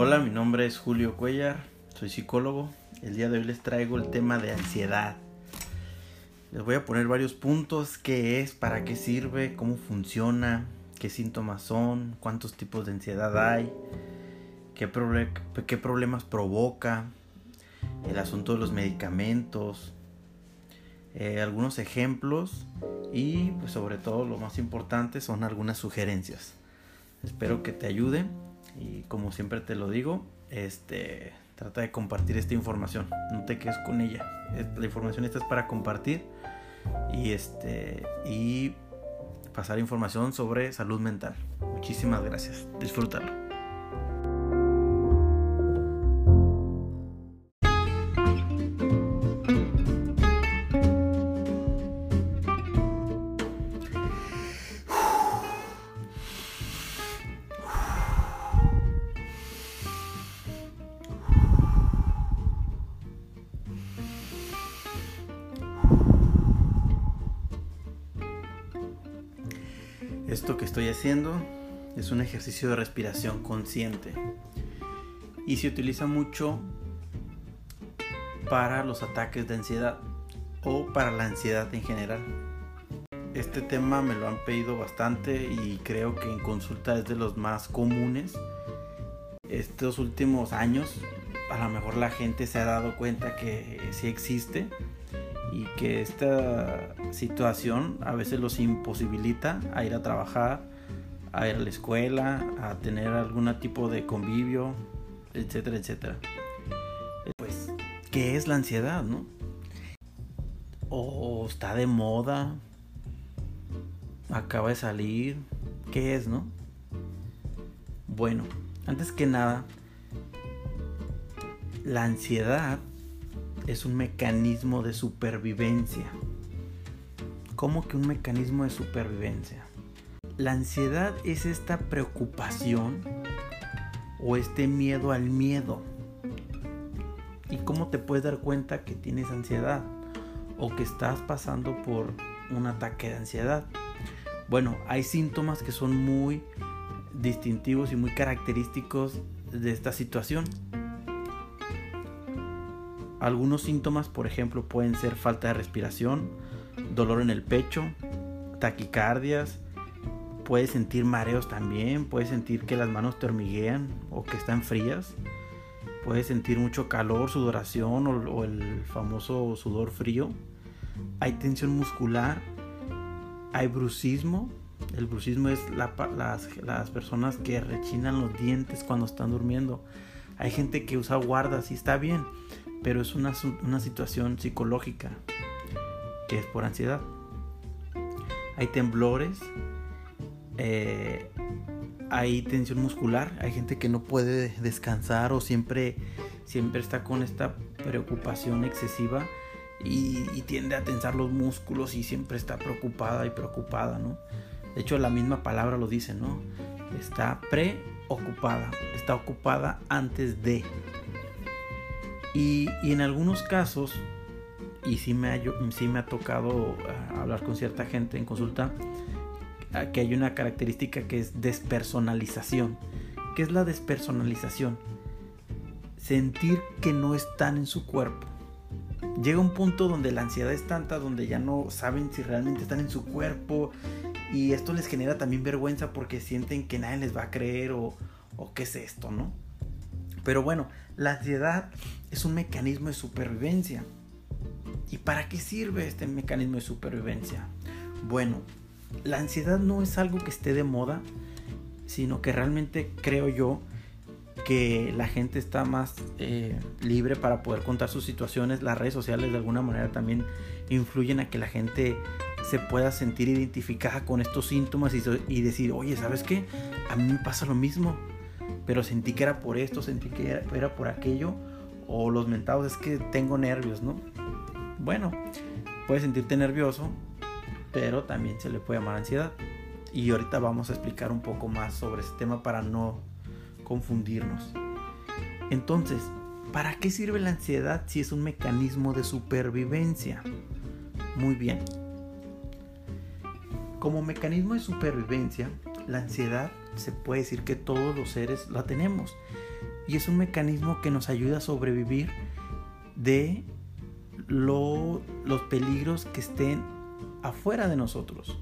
Hola, mi nombre es Julio Cuellar, soy psicólogo. El día de hoy les traigo el tema de ansiedad. Les voy a poner varios puntos, qué es, para qué sirve, cómo funciona, qué síntomas son, cuántos tipos de ansiedad hay, qué, problemas provoca, el asunto de los medicamentos, eh, algunos ejemplos y pues sobre todo lo más importante son algunas sugerencias. Espero que te ayude y como siempre te lo digo, este trata de compartir esta información, no te quedes con ella. La información esta es para compartir y este y pasar información sobre salud mental. Muchísimas gracias. Disfrútalo. Esto que estoy haciendo es un ejercicio de respiración consciente y se utiliza mucho para los ataques de ansiedad o para la ansiedad en general. Este tema me lo han pedido bastante y creo que en consulta es de los más comunes. Estos últimos años a lo mejor la gente se ha dado cuenta que sí existe y que esta situación a veces los imposibilita a ir a trabajar, a ir a la escuela, a tener algún tipo de convivio, etcétera, etcétera. Pues, ¿qué es la ansiedad, no? ¿O está de moda? ¿Acaba de salir? ¿Qué es, no? Bueno, antes que nada, la ansiedad es un mecanismo de supervivencia. ¿Cómo que un mecanismo de supervivencia? La ansiedad es esta preocupación o este miedo al miedo. ¿Y cómo te puedes dar cuenta que tienes ansiedad o que estás pasando por un ataque de ansiedad? Bueno, hay síntomas que son muy distintivos y muy característicos de esta situación. Algunos síntomas, por ejemplo, pueden ser falta de respiración, dolor en el pecho, taquicardias, puedes sentir mareos también, puedes sentir que las manos te hormiguean o que están frías, puedes sentir mucho calor, sudoración o, el famoso sudor frío, hay tensión muscular, hay brucismo, el brucismo es las, las personas que rechinan los dientes cuando están durmiendo, hay gente que usa guardas y está bien, pero es una, situación psicológica que es por ansiedad. Hay temblores, eh, hay tensión muscular, hay gente que no puede descansar o siempre, siempre está con esta preocupación excesiva y, y, tiende a tensar los músculos y siempre está preocupada y preocupada, ¿no? De hecho, la misma palabra lo dice, ¿no? Está preocupada, está ocupada antes de, y, en algunos casos, y sí me ha, sí me ha tocado ah, hablar con cierta gente en consulta, ah, que hay una característica que es despersonalización. ¿Qué es la despersonalización? Sentir que no están en su cuerpo. Llega un punto donde la ansiedad es tanta, donde ya no saben si realmente están en su cuerpo. Y esto les genera también vergüenza porque sienten que nadie les va a creer o, o qué es esto, ¿no? Pero bueno, la ansiedad es un mecanismo de supervivencia. ¿Y para qué sirve este mecanismo de supervivencia? Bueno, la ansiedad no es algo que esté de moda, sino que realmente creo yo que la gente está más eh, libre para poder contar sus situaciones. Las redes sociales de alguna manera también influyen a que la gente se pueda sentir identificada con estos síntomas y, y decir, oye, ¿sabes qué? A mí me pasa lo mismo pero sentí que era por esto, sentí que era, por aquello, o los mentados es que tengo nervios, ¿no? Bueno, puedes sentirte nervioso, pero también se le puede llamar ansiedad. Y ahorita vamos a explicar un poco más sobre este tema para no confundirnos. Entonces, ¿para qué sirve la ansiedad si es un mecanismo de supervivencia? Muy bien. Como mecanismo de supervivencia, la ansiedad se puede decir que todos los seres la tenemos. y es un mecanismo que nos ayuda a sobrevivir de los peligros que estén afuera de nosotros.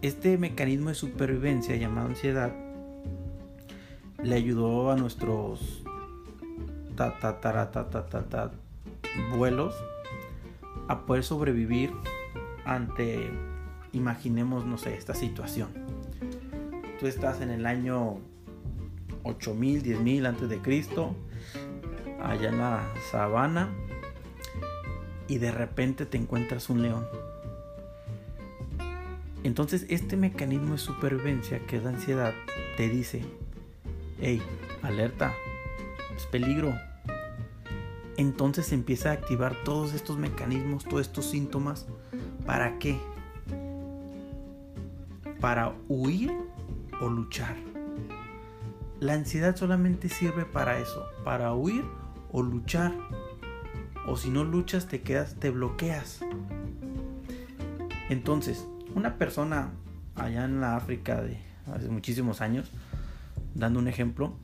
Este mecanismo de supervivencia llamado ansiedad le ayudó a nuestros vuelos a poder sobrevivir ante, imaginemos, no sé, esta situación. Tú estás en el año 8000, 10000 antes de Cristo, allá en la sabana, y de repente te encuentras un león. Entonces este mecanismo de supervivencia que es la ansiedad te dice, hey, alerta, es peligro. Entonces empieza a activar todos estos mecanismos, todos estos síntomas. ¿Para qué? Para huir o luchar. La ansiedad solamente sirve para eso, para huir o luchar. O si no luchas te quedas, te bloqueas. Entonces, una persona allá en la África de hace muchísimos años, dando un ejemplo,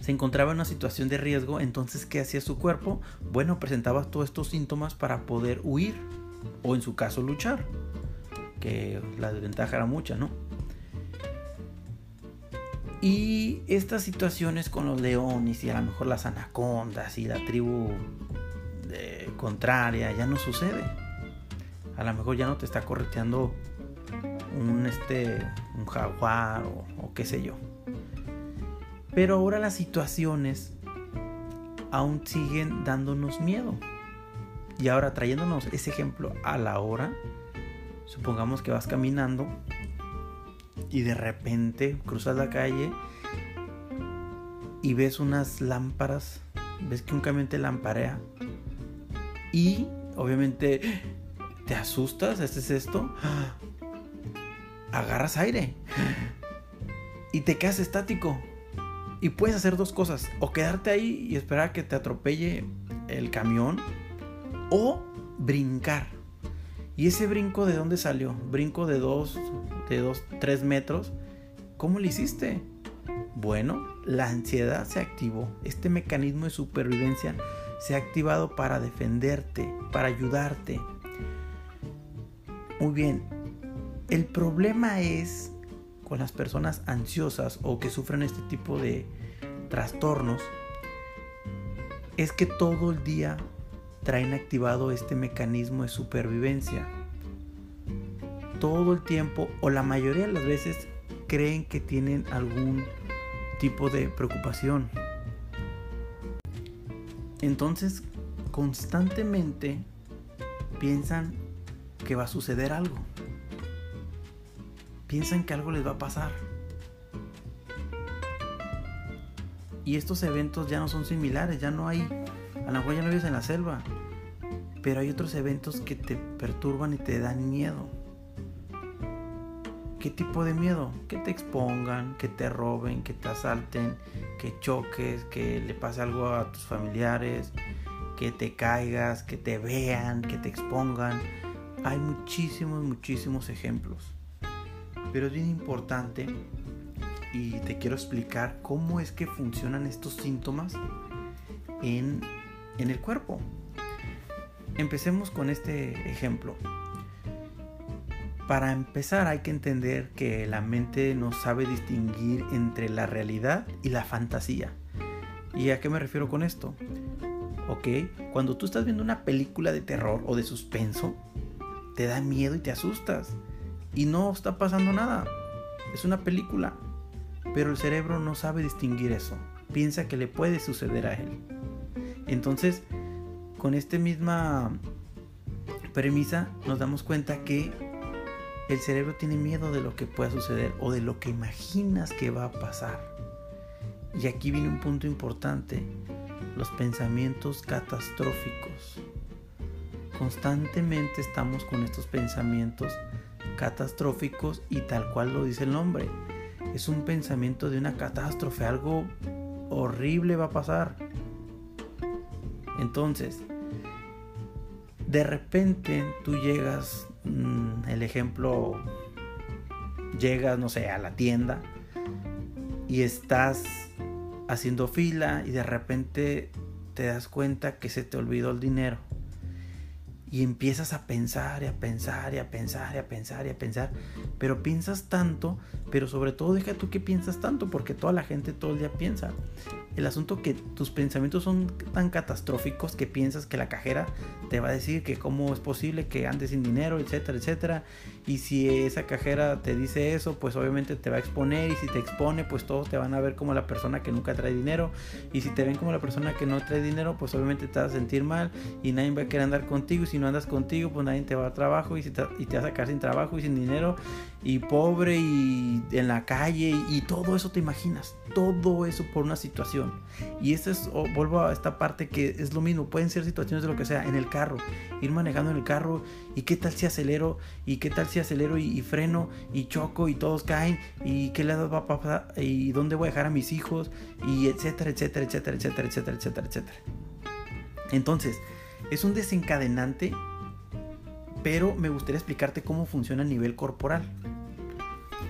se encontraba en una situación de riesgo, entonces ¿qué hacía su cuerpo? Bueno, presentaba todos estos síntomas para poder huir o en su caso luchar, que la desventaja era mucha, ¿no? Y estas situaciones con los leones y a lo mejor las anacondas y la tribu eh, contraria ya no sucede. A lo mejor ya no te está correteando un, este, un jaguar o qué sé yo. Pero ahora las situaciones aún siguen dándonos miedo. Y ahora trayéndonos ese ejemplo a la hora, supongamos que vas caminando y de repente cruzas la calle y ves unas lámparas, ves que un camión te lamparea y obviamente te asustas, ¿este es esto? Agarras aire y te quedas estático y puedes hacer dos cosas, o quedarte ahí y esperar a que te atropelle el camión, o brincar. ¿Y ese brinco de dónde salió? Brinco de dos, de dos, tres metros. ¿Cómo lo hiciste? Bueno, la ansiedad se activó. Este mecanismo de supervivencia se ha activado para defenderte, para ayudarte. Muy bien. El problema es con las personas ansiosas o que sufren este tipo de trastornos es que todo el día traen activado este mecanismo de supervivencia. Todo el tiempo o la mayoría de las veces creen que tienen algún tipo de preocupación. Entonces constantemente piensan que va a suceder algo piensan que algo les va a pasar. Y estos eventos ya no son similares, ya no hay, a lo mejor ya no vives en la selva, pero hay otros eventos que te perturban y te dan miedo. ¿Qué tipo de miedo? Que te expongan, que te roben, que te asalten, que choques, que le pase algo a tus familiares, que te caigas, que te vean, que te expongan. Hay muchísimos, muchísimos ejemplos. Pero es bien importante y te quiero explicar cómo es que funcionan estos síntomas en, en el cuerpo. Empecemos con este ejemplo. Para empezar hay que entender que la mente no sabe distinguir entre la realidad y la fantasía. ¿Y a qué me refiero con esto? Ok, cuando tú estás viendo una película de terror o de suspenso, te da miedo y te asustas y no está pasando nada. Es una película. Pero el cerebro no sabe distinguir eso. Piensa que le puede suceder a él. Entonces, con esta misma premisa nos damos cuenta que el cerebro tiene miedo de lo que pueda suceder o de lo que imaginas que va a pasar. Y aquí viene un punto importante, los pensamientos catastróficos. Constantemente estamos con estos pensamientos catastróficos y tal cual lo dice el nombre. Es un pensamiento de una catástrofe, algo horrible va a pasar. Entonces, de repente tú llegas, mm, el ejemplo, llegas, no sé, a la tienda y estás haciendo fila y de repente te das cuenta que se te olvidó el dinero. Y empiezas a pensar y a pensar y a pensar y a pensar y a pensar. Pero piensas tanto, pero sobre todo deja tú que piensas tanto, porque toda la gente todo el día piensa. El asunto que tus pensamientos son tan catastróficos que piensas que la cajera te va a decir que cómo es posible que andes sin dinero, etcétera, etcétera. Y si esa cajera te dice eso, pues obviamente te va a exponer. Y si te expone, pues todos te van a ver como la persona que nunca trae dinero. Y si te ven como la persona que no trae dinero, pues obviamente te vas a sentir mal. Y nadie va a querer andar contigo. Y si no andas contigo, pues nadie te va a trabajo. Y, si te, y vas a sacar sin trabajo y sin dinero. Y pobre y en la calle. Y, y todo eso te imaginas. Todo eso por una situación. Y esto es, oh, vuelvo a esta parte que es lo mismo, pueden ser situaciones de lo que sea, en el carro, ir manejando en el carro y qué tal si acelero y qué tal si acelero y, freno y choco y todos caen y qué le va a pasar y dónde voy a dejar a mis hijos y etcétera, etcétera, etcétera, etcétera, etcétera, etcétera. Entonces, es un desencadenante, pero me gustaría explicarte cómo funciona a nivel corporal.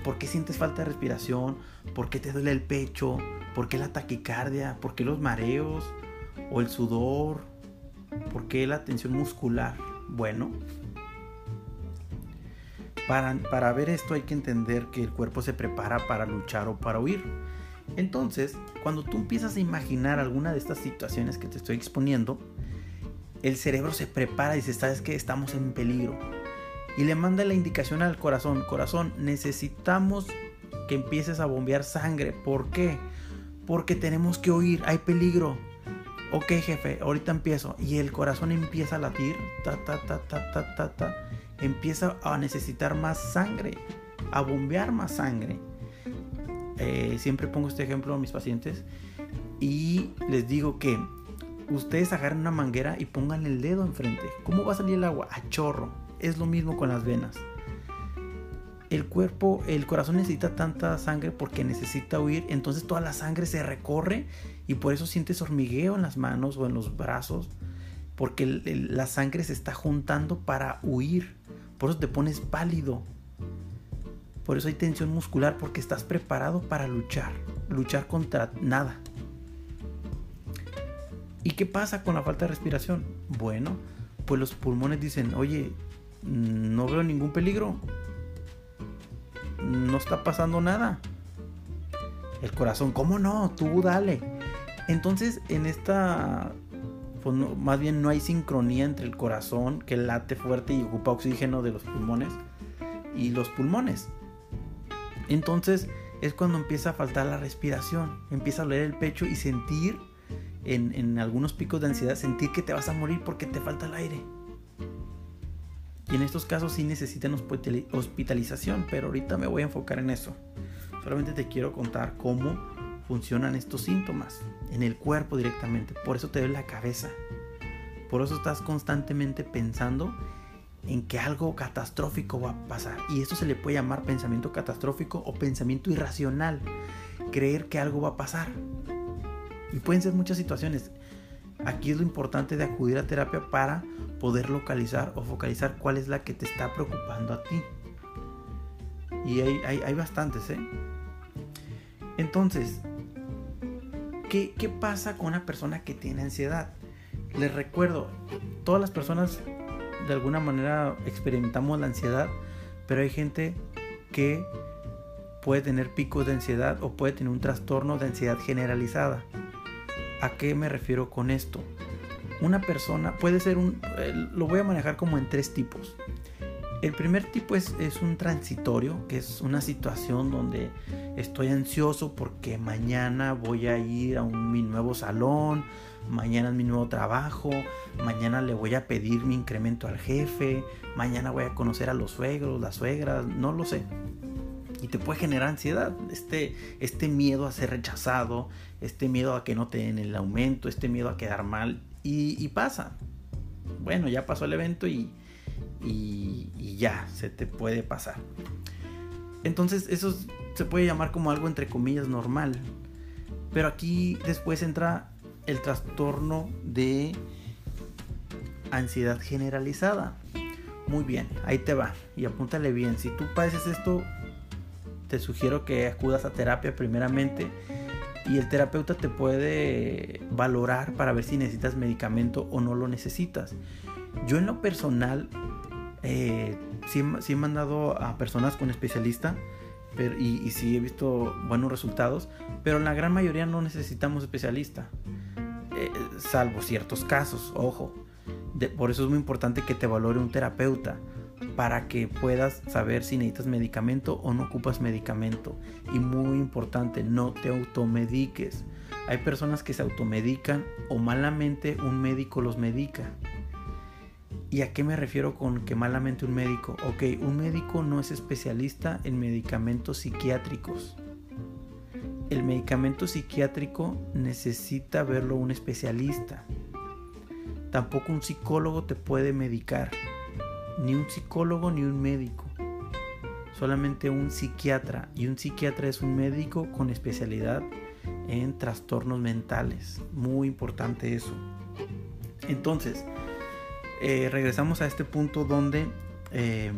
¿Por qué sientes falta de respiración? ¿Por qué te duele el pecho? ¿Por qué la taquicardia? ¿Por qué los mareos? ¿O el sudor? ¿Por qué la tensión muscular? Bueno, para, para, ver esto hay que entender que el cuerpo se prepara para luchar o para huir. Entonces, cuando tú empiezas a imaginar alguna de estas situaciones que te estoy exponiendo, el cerebro se prepara y dice, sabes que estamos en peligro. Y le manda la indicación al corazón, corazón, necesitamos que empieces a bombear sangre. ¿Por qué? porque tenemos que oír, hay peligro. Ok, jefe, ahorita empiezo. Y el corazón empieza a latir, ta, ta, ta, ta, ta, ta, ta. Empieza a necesitar más sangre, a bombear más sangre. Eh, siempre pongo este ejemplo a mis pacientes y les digo que ustedes agarren una manguera y pongan el dedo enfrente. ¿Cómo va a salir el agua? A chorro. Es lo mismo con las venas el cuerpo, el corazón necesita tanta sangre porque necesita huir, entonces toda la sangre se recorre y por eso sientes hormigueo en las manos o en los brazos, porque la sangre se está juntando para huir, por eso te pones pálido, por eso hay tensión muscular, porque estás preparado para luchar, luchar contra nada. ¿Y qué pasa con la falta de respiración? Bueno, pues los pulmones dicen, oye, no veo ningún peligro, no está pasando nada. El corazón, ¿cómo no? Tú dale. Entonces, en esta, pues más bien no hay sincronía entre el corazón que late fuerte y ocupa oxígeno de los pulmones y los pulmones. Entonces es cuando empieza a faltar la respiración, empieza a doler el pecho y sentir en, en algunos picos de ansiedad, sentir que te vas a morir porque te falta el aire. Y en estos casos sí necesitan hospitalización, pero ahorita me voy a enfocar en eso. Solamente te quiero contar cómo funcionan estos síntomas en el cuerpo directamente. Por eso te duele la cabeza. Por eso estás constantemente pensando en que algo catastrófico va a pasar. Y esto se le puede llamar pensamiento catastrófico o pensamiento irracional. Creer que algo va a pasar. Y pueden ser muchas situaciones. Aquí es lo importante de acudir a terapia para poder localizar o focalizar cuál es la que te está preocupando a ti. Y hay, hay, bastantes, ¿eh? Entonces, ¿qué, ¿qué pasa con una persona que tiene ansiedad? Les recuerdo, todas las personas de alguna manera experimentamos la ansiedad, pero hay gente que puede tener picos de ansiedad o puede tener un trastorno de ansiedad generalizada. ¿A qué me refiero con esto? Una persona puede ser un... Eh, lo voy a manejar como en tres tipos. El primer tipo es, un transitorio, que es una situación donde estoy ansioso porque mañana voy a ir a un, mi nuevo salón, mañana es mi nuevo trabajo, mañana le voy a pedir mi incremento al jefe, mañana voy a conocer a los suegros, las suegras, no lo sé y te puede generar ansiedad, este, este miedo a ser rechazado, este miedo a que no te den el aumento, este miedo a quedar mal y, pasa. Bueno, ya pasó el evento y, y, ya, se te puede pasar. Entonces eso se puede llamar como algo entre comillas normal. Pero aquí después entra el trastorno de ansiedad generalizada. Muy bien, ahí te va. Y apúntale bien. Si tú padeces esto, te sugiero que acudas a terapia primeramente y el terapeuta te puede valorar para ver si necesitas medicamento o no lo necesitas. Yo en lo personal eh, sí, he mandado a personas con especialista pero, y, sí he visto buenos resultados, pero en la gran mayoría no necesitamos especialista, eh, salvo ciertos casos, ojo. por eso es muy importante que te valore un terapeuta para que puedas saber si necesitas medicamento o no ocupas medicamento. Y muy importante, no te automediques. Hay personas que se automedican o malamente un médico los medica. ¿Y a qué me refiero con que malamente un médico? Ok, un médico no es especialista en medicamentos psiquiátricos. El medicamento psiquiátrico necesita verlo un especialista. Tampoco un psicólogo te puede medicar ni un psicólogo ni un médico, solamente un psiquiatra. Y un psiquiatra es un médico con especialidad en trastornos mentales. Muy importante eso. Entonces, eh, regresamos a este punto donde eh,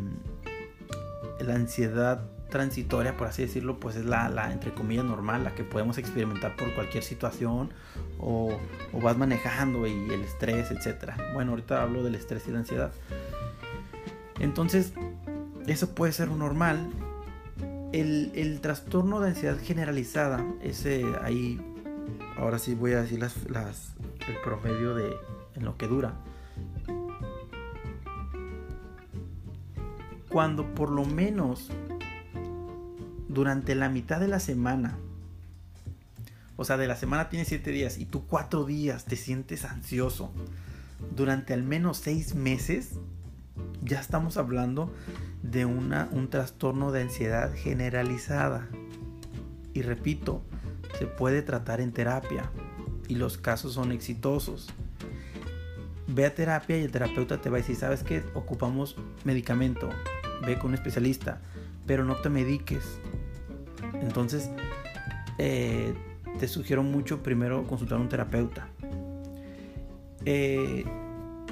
la ansiedad transitoria, por así decirlo, pues es la, la, entre comillas, normal, la que podemos experimentar por cualquier situación o, o vas manejando y el estrés, etc. Bueno, ahorita hablo del estrés y la ansiedad. Entonces, eso puede ser normal. El, trastorno de ansiedad generalizada, ese ahí, ahora sí voy a decir el promedio de en lo que dura. Cuando por lo menos durante la mitad de la semana, o sea, de la semana tienes 7 días y tú 4 días te sientes ansioso, durante al menos 6 meses, ya estamos hablando de una, un trastorno de ansiedad generalizada. Y repito, se puede tratar en terapia y los casos son exitosos. Ve a terapia y el terapeuta te va a decir, ¿sabes qué? Ocupamos medicamento, ve con un especialista, pero no te mediques. Entonces, eh, te sugiero mucho primero consultar a un terapeuta. Eh,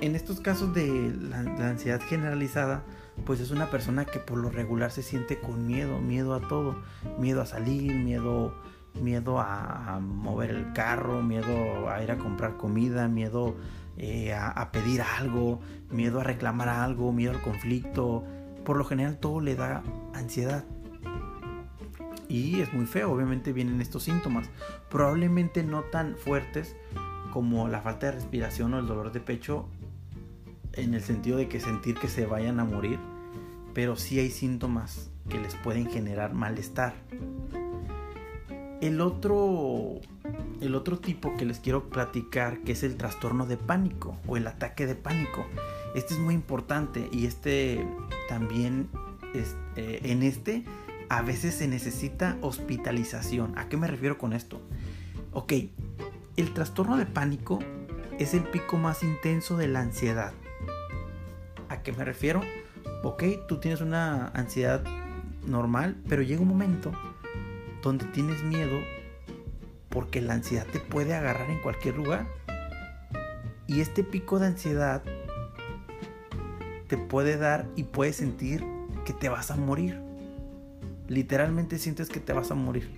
en estos casos de la, ansiedad generalizada, pues es una persona que por lo regular se siente con miedo, miedo a todo, miedo a salir, miedo, miedo a, mover el carro, miedo a ir a comprar comida, miedo eh, a, pedir algo, miedo a reclamar algo, miedo al conflicto. Por lo general todo le da ansiedad. Y es muy feo, obviamente vienen estos síntomas. Probablemente no tan fuertes como la falta de respiración o el dolor de pecho en el sentido de que sentir que se vayan a morir, pero sí hay síntomas que les pueden generar malestar. El otro, el otro tipo que les quiero platicar, que es el trastorno de pánico o el ataque de pánico. Este es muy importante y este también, eh, en este, a veces se necesita hospitalización. ¿A qué me refiero con esto? Ok, el trastorno de pánico es el pico más intenso de la ansiedad. ¿A qué me refiero? Ok, tú tienes una ansiedad normal, pero llega un momento donde tienes miedo porque la ansiedad te puede agarrar en cualquier lugar. Y este pico de ansiedad te puede dar y puedes sentir que te vas a morir. Literalmente sientes que te vas a morir.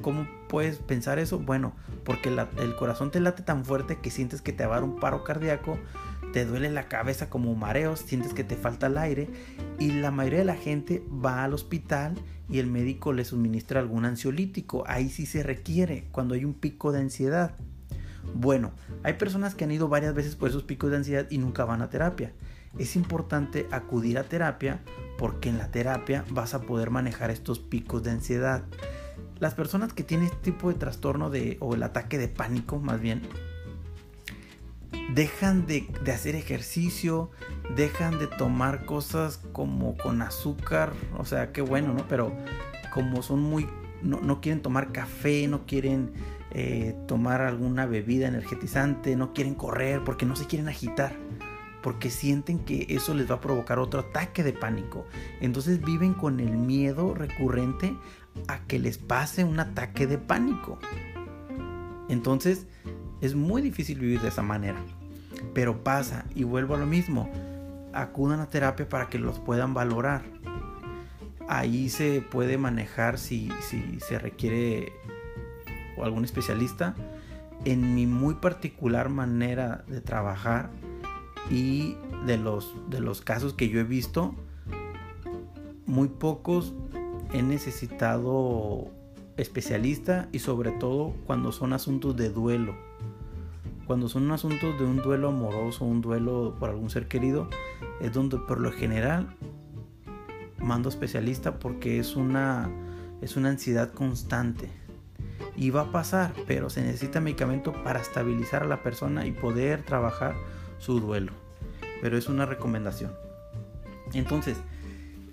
¿Cómo puedes pensar eso? Bueno, porque el corazón te late tan fuerte que sientes que te va a dar un paro cardíaco te duele la cabeza como mareos, sientes que te falta el aire y la mayoría de la gente va al hospital y el médico le suministra algún ansiolítico. Ahí sí se requiere cuando hay un pico de ansiedad. Bueno, hay personas que han ido varias veces por esos picos de ansiedad y nunca van a terapia. Es importante acudir a terapia porque en la terapia vas a poder manejar estos picos de ansiedad. Las personas que tienen este tipo de trastorno de, o el ataque de pánico más bien, dejan de, hacer ejercicio, dejan de tomar cosas como con azúcar, o sea, qué bueno, ¿no? Pero como son muy, no, quieren tomar café, no quieren eh, tomar alguna bebida energetizante, no quieren correr porque no se quieren agitar, porque sienten que eso les va a provocar otro ataque de pánico. Entonces viven con el miedo recurrente a que les pase un ataque de pánico. Entonces es muy difícil vivir de esa manera. Pero pasa y vuelvo a lo mismo. Acudan a terapia para que los puedan valorar. Ahí se puede manejar si, se requiere o algún especialista. En mi muy particular manera de trabajar y de los, de los casos que yo he visto, muy pocos he necesitado especialista y sobre todo cuando son asuntos de duelo. Cuando son asuntos de un duelo amoroso, un duelo por algún ser querido, es donde por lo general mando especialista porque es una es una ansiedad constante. Y va a pasar, pero se necesita medicamento para estabilizar a la persona y poder trabajar su duelo. Pero es una recomendación. Entonces,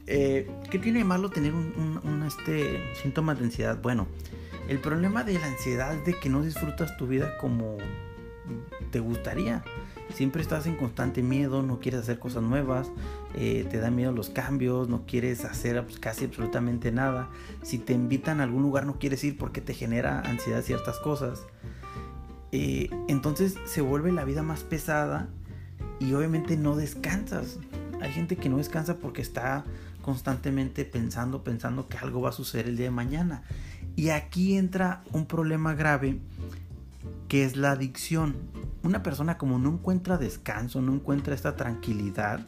eh, ¿qué tiene de malo tener un, este, síntoma de ansiedad? Bueno, el problema de la ansiedad es de que no disfrutas tu vida como te gustaría. Siempre estás en constante miedo, no quieres hacer cosas nuevas, eh, te da miedo los cambios, no quieres hacer casi absolutamente nada. Si te invitan a algún lugar no quieres ir porque te genera ansiedad ciertas cosas. Eh, entonces se vuelve la vida más pesada y obviamente no descansas. Hay gente que no descansa porque está constantemente pensando, pensando que algo va a suceder el día de mañana. Y aquí entra un problema grave que es la adicción. Una persona como no encuentra descanso, no encuentra esta tranquilidad,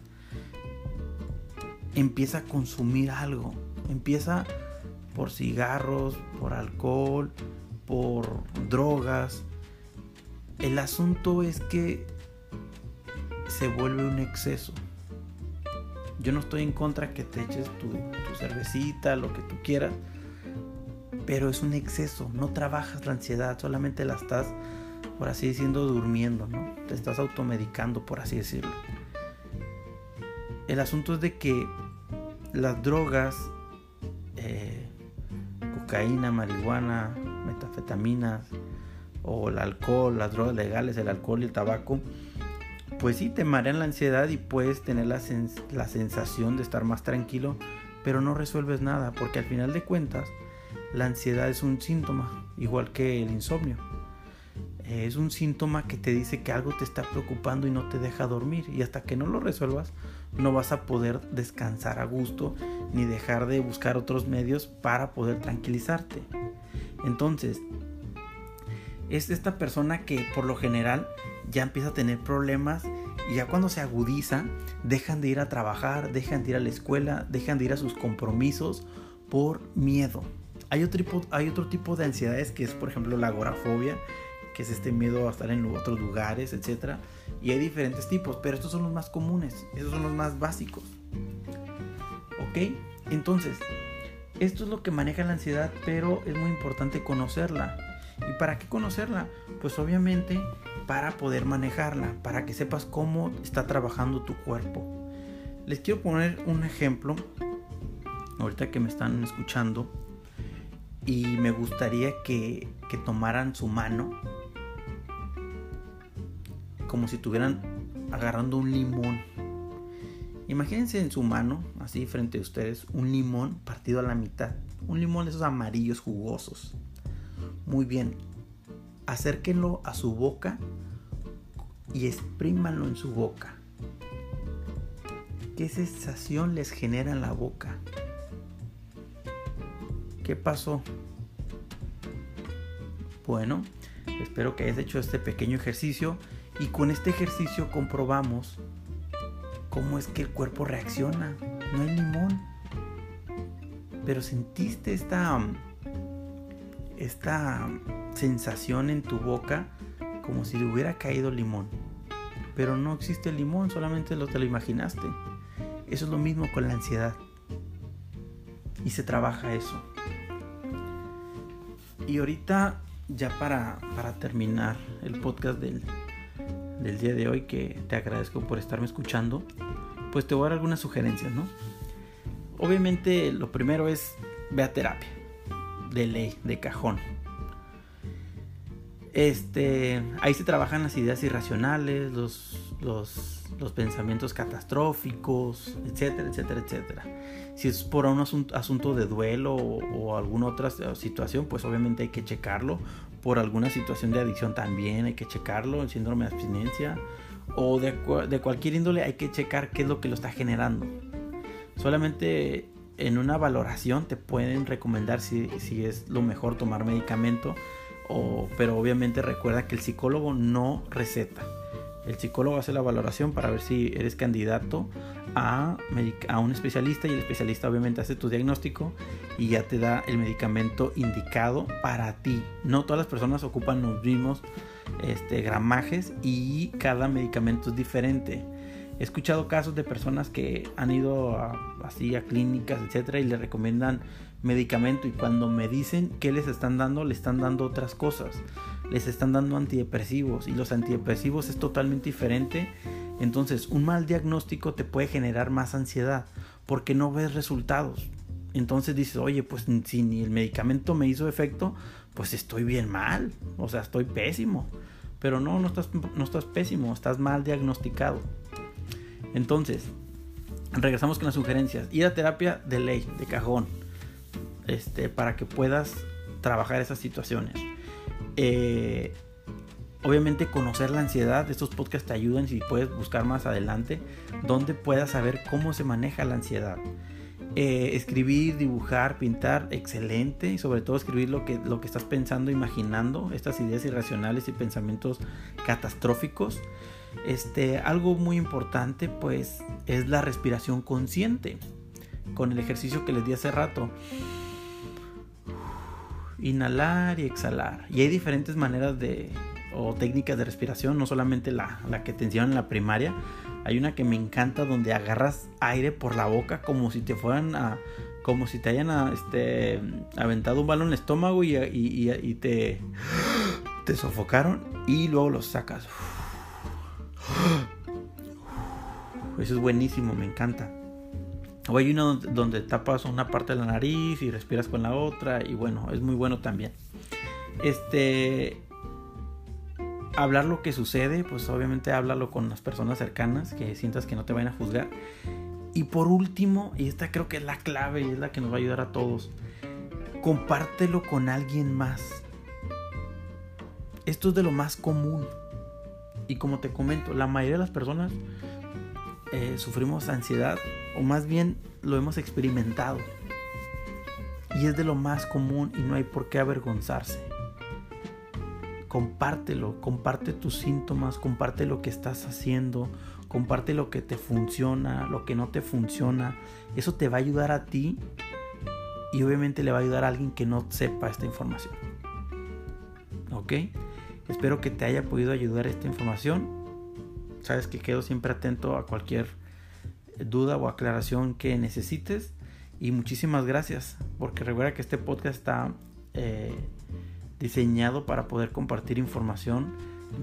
empieza a consumir algo. Empieza por cigarros, por alcohol, por drogas. El asunto es que se vuelve un exceso. Yo no estoy en contra que te eches tu, cervecita, lo que tú quieras, pero es un exceso. No trabajas la ansiedad, solamente la estás, por así decirlo, durmiendo, ¿no? Te estás automedicando, por así decirlo. El asunto es de que las drogas, eh, cocaína, marihuana, metafetaminas o el alcohol, las drogas legales, el alcohol y el tabaco, pues sí, te marean la ansiedad y puedes tener la sensación de estar más tranquilo, pero no resuelves nada, porque al final de cuentas, la ansiedad es un síntoma, igual que el insomnio. Es un síntoma que te dice que algo te está preocupando y no te deja dormir. Y hasta que no lo resuelvas, no vas a poder descansar a gusto ni dejar de buscar otros medios para poder tranquilizarte. Entonces, es esta persona que por lo general ya empieza a tener problemas y ya cuando se agudiza dejan de ir a trabajar, dejan de ir a la escuela, dejan de ir a sus compromisos por miedo. Hay otro tipo, hay otro tipo de ansiedades que es por ejemplo la agorafobia, que es este miedo a estar en otros lugares, etc. Y hay diferentes tipos, pero estos son los más comunes, estos son los más básicos. ¿Ok? Entonces, esto es lo que maneja la ansiedad, pero es muy importante conocerla. ¿Y para qué conocerla? Pues obviamente para poder manejarla, para que sepas cómo está trabajando tu cuerpo. Les quiero poner un ejemplo, ahorita que me están escuchando, y me gustaría que, que tomaran su mano como si estuvieran agarrando un limón. Imagínense en su mano, así frente a ustedes, un limón partido a la mitad. Un limón de esos amarillos jugosos. Muy bien, acérquenlo a su boca y exprímanlo en su boca. ¿Qué sensación les genera en la boca? ¿Qué pasó? Bueno, espero que hayas hecho este pequeño ejercicio y con este ejercicio comprobamos cómo es que el cuerpo reacciona. No hay limón. Pero sentiste esta esta sensación en tu boca como si le hubiera caído limón. Pero no existe limón, solamente lo te lo imaginaste. Eso es lo mismo con la ansiedad. Y se trabaja eso. Y ahorita, ya para, para terminar el podcast del, del día de hoy, que te agradezco por estarme escuchando, pues te voy a dar algunas sugerencias, ¿no? Obviamente lo primero es ve a terapia, de ley, de cajón. Este, ahí se trabajan las ideas irracionales, los, los, los pensamientos catastróficos, etcétera, etcétera, etcétera. Si es por un asunto, de duelo o, alguna otra situación, pues obviamente hay que checarlo. Por alguna situación de adicción también hay que checarlo, el síndrome de abstinencia o de, de cualquier índole hay que checar qué es lo que lo está generando. Solamente en una valoración te pueden recomendar si, si es lo mejor tomar medicamento pero obviamente recuerda que el psicólogo no receta. El psicólogo hace la valoración para ver si eres candidato a, a, un especialista y el especialista obviamente hace tu diagnóstico y ya te da el medicamento indicado para ti. No todas las personas ocupan los mismos este, gramajes y cada medicamento es diferente. He escuchado casos de personas que han ido a, así a clínicas, etcétera, y le recomiendan medicamento y cuando me dicen qué les están dando, le están dando otras cosas. Les están dando antidepresivos y los antidepresivos es totalmente diferente. Entonces, un mal diagnóstico te puede generar más ansiedad porque no ves resultados. Entonces dices, oye, pues si ni el medicamento me hizo efecto, pues estoy bien mal. O sea, estoy pésimo. Pero no, no estás, no estás pésimo, estás mal diagnosticado. Entonces, regresamos con las sugerencias. Ir a terapia de ley, de cajón este, para que puedas trabajar esas situaciones. Eh, obviamente conocer la ansiedad, estos podcasts te ayudan si puedes buscar más adelante, donde puedas saber cómo se maneja la ansiedad. Eh, escribir, dibujar, pintar, excelente. Y sobre todo escribir lo que, lo que estás pensando, imaginando, estas ideas irracionales y pensamientos catastróficos. Este, algo muy importante pues es la respiración consciente. Con el ejercicio que les di hace rato inhalar y exhalar. Y hay diferentes maneras de o técnicas de respiración, no solamente la, que te enseñaron en la primaria. Hay una que me encanta donde agarras aire por la boca como si te fueran a como si te hayan este, aventado un balón en el estómago y, y, te, te sofocaron y luego los sacas. Eso es buenísimo, me encanta. O hay uno donde tapas una parte de la nariz y respiras con la otra. Y bueno, es muy bueno también. Este. Hablar lo que sucede, pues obviamente háblalo con las personas cercanas que sientas que no te vayan a juzgar. Y por último, y esta creo que es la clave y es la que nos va a ayudar a todos, compártelo con alguien más. Esto es de lo más común. Y como te comento, la mayoría de las personas eh, sufrimos ansiedad o más bien lo hemos experimentado. Y es de lo más común y no hay por qué avergonzarse. Compártelo, comparte tus síntomas, comparte lo que estás haciendo, comparte lo que te funciona, lo que no te funciona. Eso te va a ayudar a ti y obviamente le va a ayudar a alguien que no sepa esta información. ¿Ok? Espero que te haya podido ayudar esta información. Sabes que quedo siempre atento a cualquier duda o aclaración que necesites. Y muchísimas gracias, porque recuerda que este podcast está eh, diseñado para poder compartir información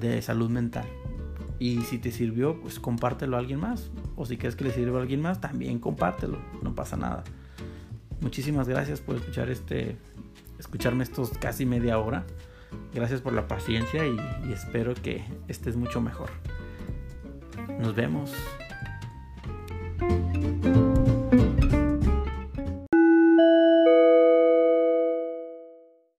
de salud mental. Y si te sirvió, pues compártelo a alguien más. O si quieres que le sirva a alguien más, también compártelo. No pasa nada. Muchísimas gracias por escuchar este, escucharme estos casi media hora. Gracias por la paciencia y espero que estés mucho mejor. Nos vemos. Thank you.